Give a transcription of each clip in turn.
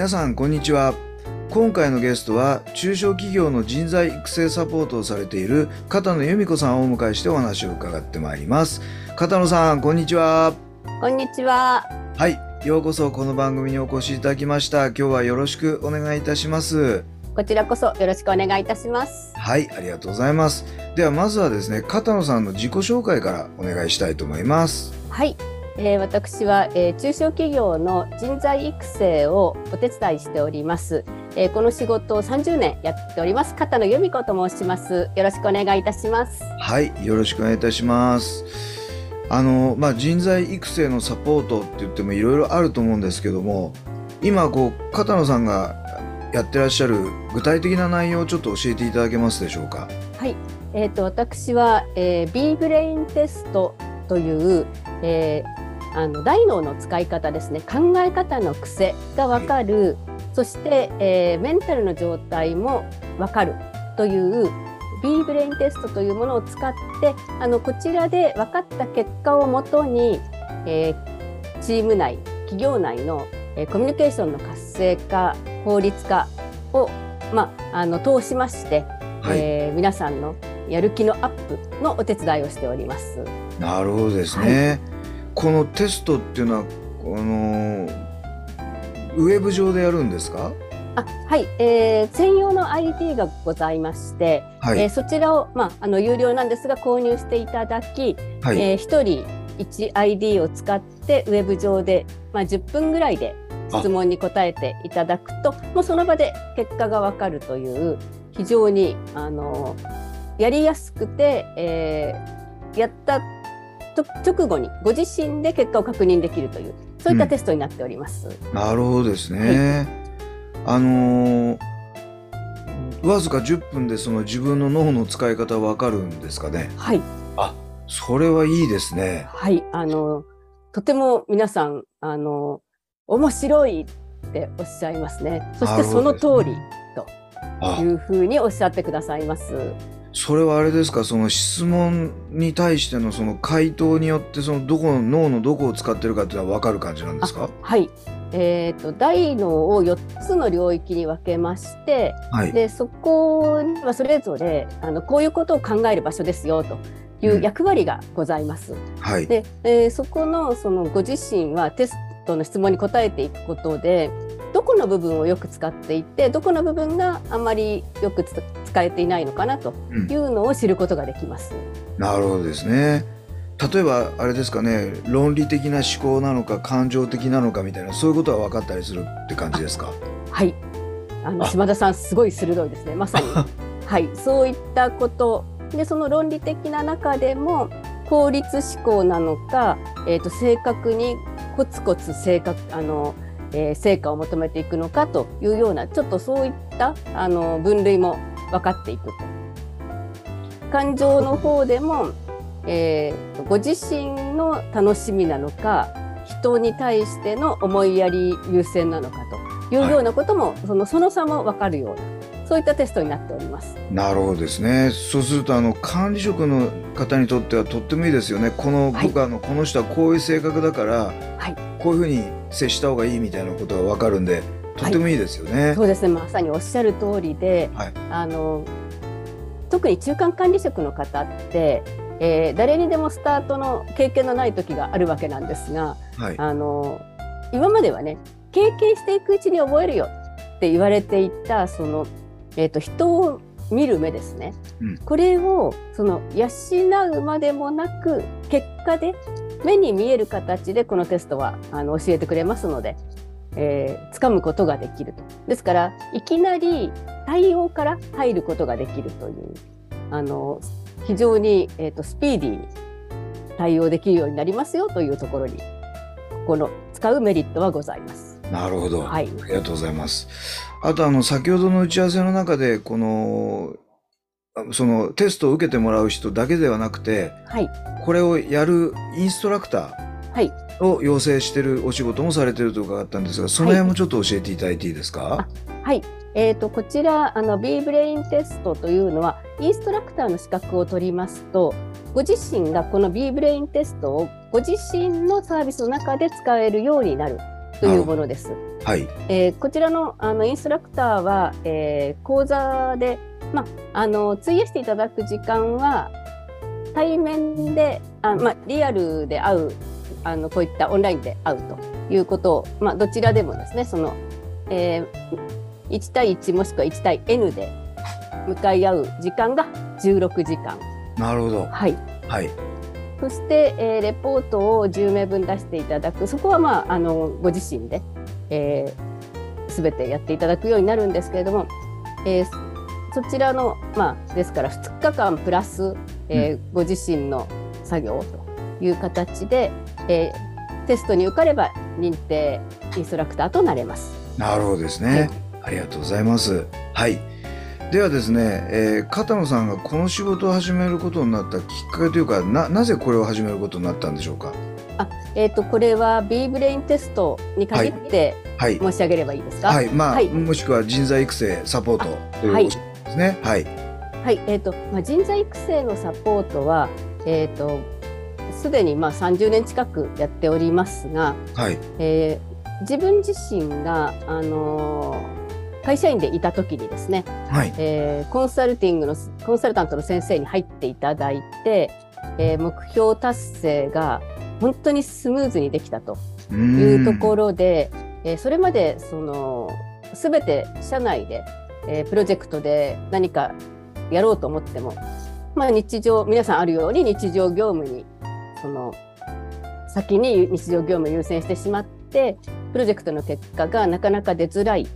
皆さんこんにちは。今回のゲストは中小企業の人材育成サポートをされている片野由美子さんをお迎えしてお話を伺ってまいります。片野さんこんにちは。こんにちは。はい。ようこそこの番組にお越しいただきました。今日はよろしくお願いいたします。こちらこそよろしくお願いいたします。はい。ありがとうございます。ではまずはですね片野さんの自己紹介からお願いしたいと思います。はい、えー私は、えー中小企業の人材育成をお手伝いしております。えーこの仕事を30年やっております片野由美子と申します。よろしくお願いいたします。はいよろしくお願いいたしますあのまあ人材育成のサポートって言ってもいろいろあると思うんですけども今こう片野さんがやってらっしゃる具体的な内容をちょっと教えていただけますでしょうか？はい、えっ、と私は、えー、B ブレインテストという、えーあの大脳の使い方ですね。考え方の癖がわかる、そして、えーメンタルの状態もわかる。という B ブレインテストというものを使ってあのこちらで分かった結果をもとに、えーチーム内企業内の、えーコミュニケーションの活性化効率化を、まあ、あの通しましてはい、えー皆さんのやる気のアップのお手伝いをしております。なるほどですね、このテストっていうのはこのウェブ上でやるんですか？あはい、えー専用の ID がございまして、はい、えーそちらを、まあ、あの有料なんですが購入していただき、はい、えー1人1 ID を使ってウェブ上で、まあ、10分ぐらいで質問に答えていただくともうその場で結果がわかるという非常にあのやりやすくて、えーやったと直後にご自身で結果を確認できるというそういったテストになっております。なるほどですね、あのーわずか10分でその自分の脳の使い方わかるんですかね？はい。それはいいですね。はい、あのとても皆さんあの面白いっておっしゃいますね。そしてその通りあというふうにおっしゃってくださいます。それはあれですか？その質問に対してのその回答によってそのどこの脳のどこを使ってるかっていうのは分かる感じなんですか？はい。えー、と大脳を4つの領域に分けましてはいでそこにはそれぞれあのこういうことを考える場所ですよというんう役割がございます。はいで、えーそこのそのご自身はテストの質問に答えていくことでどこの部分をよく使っていてどこの部分があまりよくつ使えていないのかなとうんいうのを知ることができます。なるほどですね例えばあれですかね論理的な思考なのか感情的なのかみたいなそういうことは分かったりするって感じですか？はい。あのあ島田さんすごい鋭いですね。まさに。はい。そういったことでその論理的な中でも効率思考なのか、えっ、と正確にコツコツ正確あの、えー成果を求めていくのかというようなちょっとそういったあの分類も分かっていくと。感情の方でも、えーご自身の楽しみなのか人に対しての思いやり優先なのかというようなことも、そのその差も分かるようなそういったテストになっております。なるほどですね。そうするとあの管理職の方にとってはとってもいいですよね。このはい部下のこの人はこういう性格だから、はい。こういうふうに接した方がいいみたいなことが分かるんでとってもいいですよね。そうですね。まさにおっしゃる通りで、はい。あの特に中間管理職の方って、えー誰にでもスタートの経験のない時があるわけなんですがはい、あの今まではね経験していくうちに覚えるよって言われていたその、えー、と人を見る目ですね、うんこれをその養うまでもなく結果で目に見える形でこのテストはあの教えてくれますので、えー掴むことができると。ですからいきなり対応から入ることができるというあの非常に、えーと、スピーディーに対応できるようになりますよというところにここの使うメリットはございます。なるほど、はい、ありがとうございます。あとあの先ほどの打ち合わせの中でこのそのテストを受けてもらう人だけではなくて、はい、これをやるインストラクターを養成してるお仕事もされてると伺ったんですがその辺もちょっと教えていただいていいですか、はい、はい、えーと、こちらあの B ブレインテストというのはインストラクターの資格を取りますとご自身がこの B ブレインテストをご自身のサービスの中で使えるようになるというものです。はい、えー、こちらのあのインストラクターは、えー、講座で、ま、あの費やしていただく時間は対面であ、ま、リアルで会うあのこういったオンラインで会うということを、ま、どちらでもですねその、えー、1対1もしくは1対 N で向かい合う時間が16時間。なるほど。はい。はい。そして、えー、レポートを10名分出していただく。そこは、まあ、あのご自身で、えー、全てやっていただくようになるんですけれども、えー、そちらの、まあ、ですから2日間プラス、えー、うん、ご自身の作業という形で、えー、テストに受かれば認定インストラクターとなれます。なるほどですね、はい、ありがとうございます。はいではですね、えー、片野さんがこの仕事を始めることになったきっかけというかななぜこれを始めることになったんでしょうか？あえーと、これは B ブレインテストに限って申し上げればいいですか、はい、はい、まあ、はい、もしくは人材育成サポートということですね。はい、はい、えーとまあ、人材育成のサポートは、えーと、すでにまあ30年近くやっておりますが、はい。えー、自分自身が、あのー会社員でいた時にですね、はい。えー、コンサルティングのコンサルタントの先生に入っていただいて、えー、目標達成が本当にスムーズにできたというところで、えー、それまでその全て社内で、えー、プロジェクトで何かやろうと思っても、まあ、日常皆さんあるように日常業務にその先に日常業務を優先してしまってプロジェクトの結果がなかなか出づらい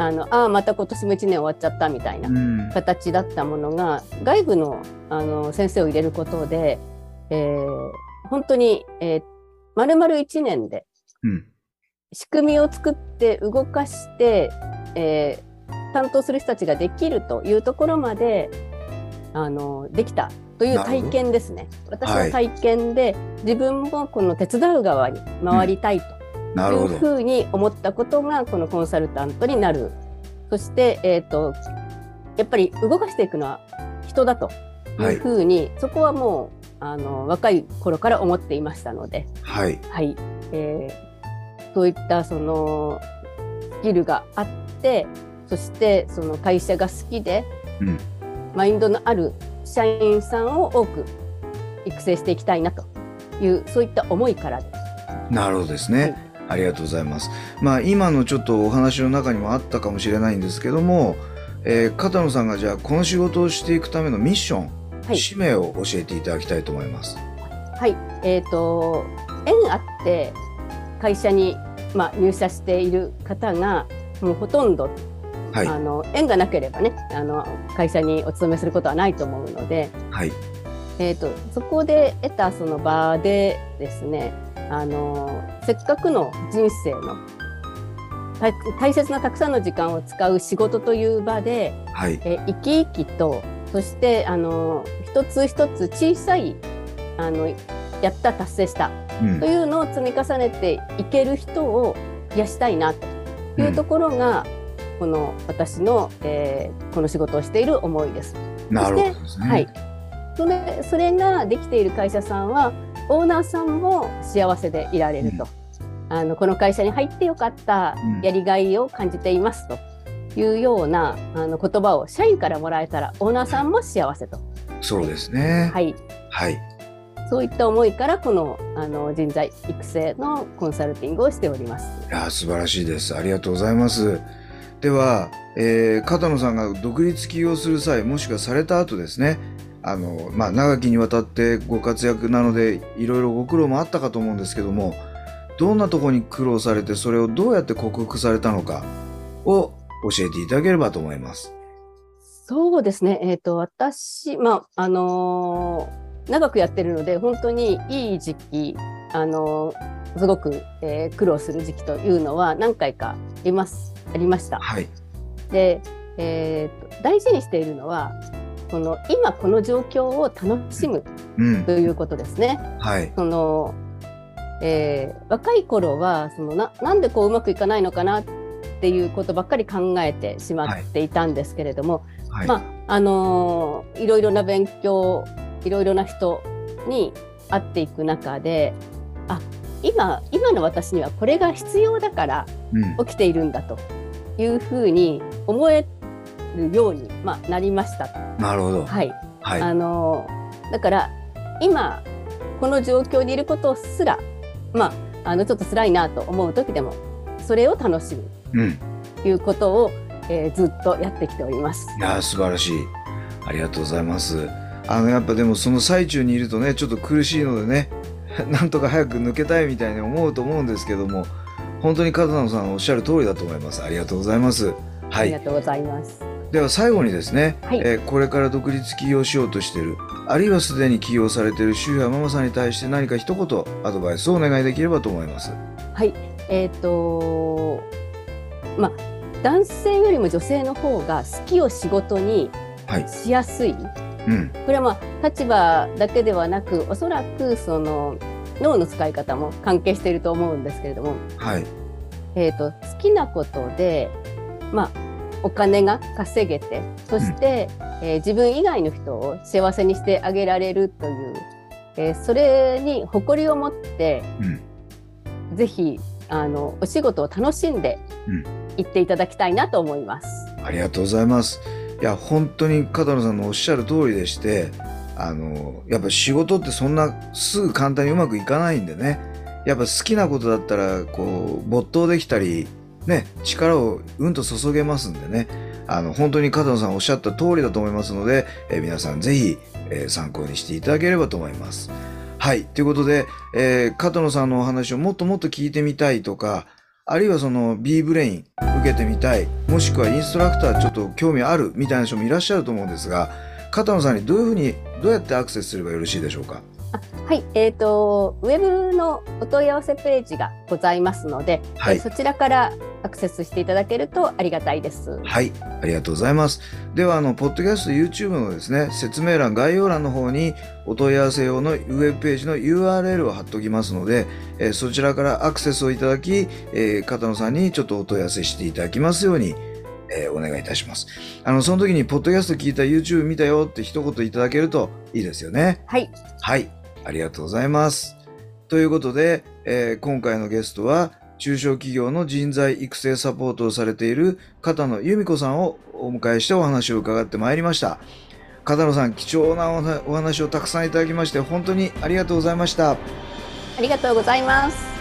あのあまた今年も1年終わっちゃったみたいな形だったものが、うん、外部のあの先生を入れることで、えー、本当に、えー、丸々1年で仕組みを作って動かして、えー、担当する人たちができるというところまであのできたという体験ですね。私の体験で、はい、自分もこの手伝う側に回りたいと。うんいうふうに思ったことがこのコンサルタントになる。そして、えーと、やっぱり動かしていくのは人だというふうに、はい、そこはもうあの若い頃から思っていましたので、はい。はい。えー、そういったそのスキルがあってそしてその会社が好きで、うん、マインドのある社員さんを多く育成していきたいなというそういった思いからです。なるほどですね。はいありがとうございます。まあ今のちょっとお話の中にもあったかもしれないんですけども、えー、片野さんがじゃあこの仕事をしていくためのミッション、はい、使命を教えていただきたいと思います。はい、えっ、ー、と縁あって会社にまあ入社している方がもうほとんど、はい、あの縁がなければねあの会社にお勤めすることはないと思うので、はい、えーとそこで得たその場でですねあのせっかくの人生の大切なたくさんの時間を使う仕事という場で、はい、え生き生きとそしてあの一つ一つ小さいあのやった達成した、うん、というのを積み重ねていける人を増やしたいなというところが、うん、この私の、えー、この仕事をしている思いです。なるほどですね。はい、それそれができている会社さんはオーナーさんも幸せでいられると、うん、あのこの会社に入ってよかった、やりがいを感じていますというようなあの言葉を社員からもらえたらオーナーさんも幸せと。そうですね。はい。はい。そういった思いからこのあの人材育成のコンサルティングをしております。いや素晴らしいです。ありがとうございます。では、えー、片野さんが独立起業する際もしくはされた後ですねあの、まあ、長きにわたってご活躍なのでいろいろご苦労もあったかと思うんですけどもどんなとこに苦労されてそれをどうやって克服されたのかを教えていただければと思います。そうですね。えっ、と、私、まあ、あのー長くやってるので、本当にいい時期、あのーすごく、えー苦労する時期というのは何回かあります、ありました。はい。で、えーと大事にしているのは、この今この状況を楽しむうん。ということですね。はい。その、えー若い頃はそのななんでこううまくいかないのかなっていうことばっかり考えてしまっていたんですけれども、はい。まああのーいろいろな勉強いろいろな人に会っていく中であ今今の私にはこれが必要だからうん。起きているんだというふうに思えるように、まあ、なりました。なるほど。はいはい。あのだから今この状況にいることすらまああのちょっと辛いなと思う時でもそれを楽しむうん。ということを、えーずっとやってきております。いやー素晴らしい。ありがとうございます。あのやっぱでもその最中にいるとねちょっと苦しいのでね なんとか早く抜けたいみたいに思うと思うんですけども本当に片野さんおっしゃる通りだと思います。ありがとうございます。はありがい。とうございます。では最後にですね、はいえーこれから独立起業しようとしているあるいはすでに起業されている主婦やママさんに対して何か一言アドバイスをお願いできればと思います。はい、えっ、とまあ男性よりも女性の方が好きを仕事にはい。しやすい。うん。これはまあ立場だけではなくおそらくその脳の使い方も関係していると思うんですけれども、はい。えー、と好きなことで、まあ、お金が稼げてそして、えー自分以外の人を幸せにしてあげられるという、えーそれに誇りを持ってうん。ぜひあのお仕事を楽しんでうん行っていただきたいなと思います。ありがとうございます。いや、本当に片野さんのおっしゃる通りでして、あの、やっぱ仕事ってそんなすぐ簡単にうまくいかないんでね、やっぱ好きなことだったら、こう、没頭できたり、ね、力をうんと注げますんでね、あの、本当に片野さんおっしゃった通りだと思いますので、えー皆さんぜひ、えー参考にしていただければと思います。はい。ということで、えー片野さんのお話をもっともっと聞いてみたいとか、あるいはその B ブレイン受けてみたい、もしくはインストラクターちょっと興味あるみたいな人もいらっしゃると思うんですが、片野さんにどういうふうに、どうやってアクセスすればよろしいでしょうか？はい、えー、とウェブのお問い合わせページがございますので、はいえーそちらからアクセスしていただけるとありがたいです。はい、ありがとうございます。では、あの、ポッドキャスト、YouTube のですね、説明欄、概要欄の方にお問い合わせ用のウェブページの URL を貼っておきますので、えーそちらからアクセスをいただき、えー片野さんにちょっとお問い合わせしていただきますように、えーお願いいたします。あの、その時に、ポッドキャスト聞いた YouTube 見たよって一言いただけるといいですよね。はい、はい、ありがとうございます。ということで、えー今回のゲストは、中小企業の人材育成サポートをされている片野由美子さんをお迎えしてお話を伺ってまいりました。片野さん、貴重なお話お話をたくさんいただきまして、本当にありがとうございました。ありがとうございます。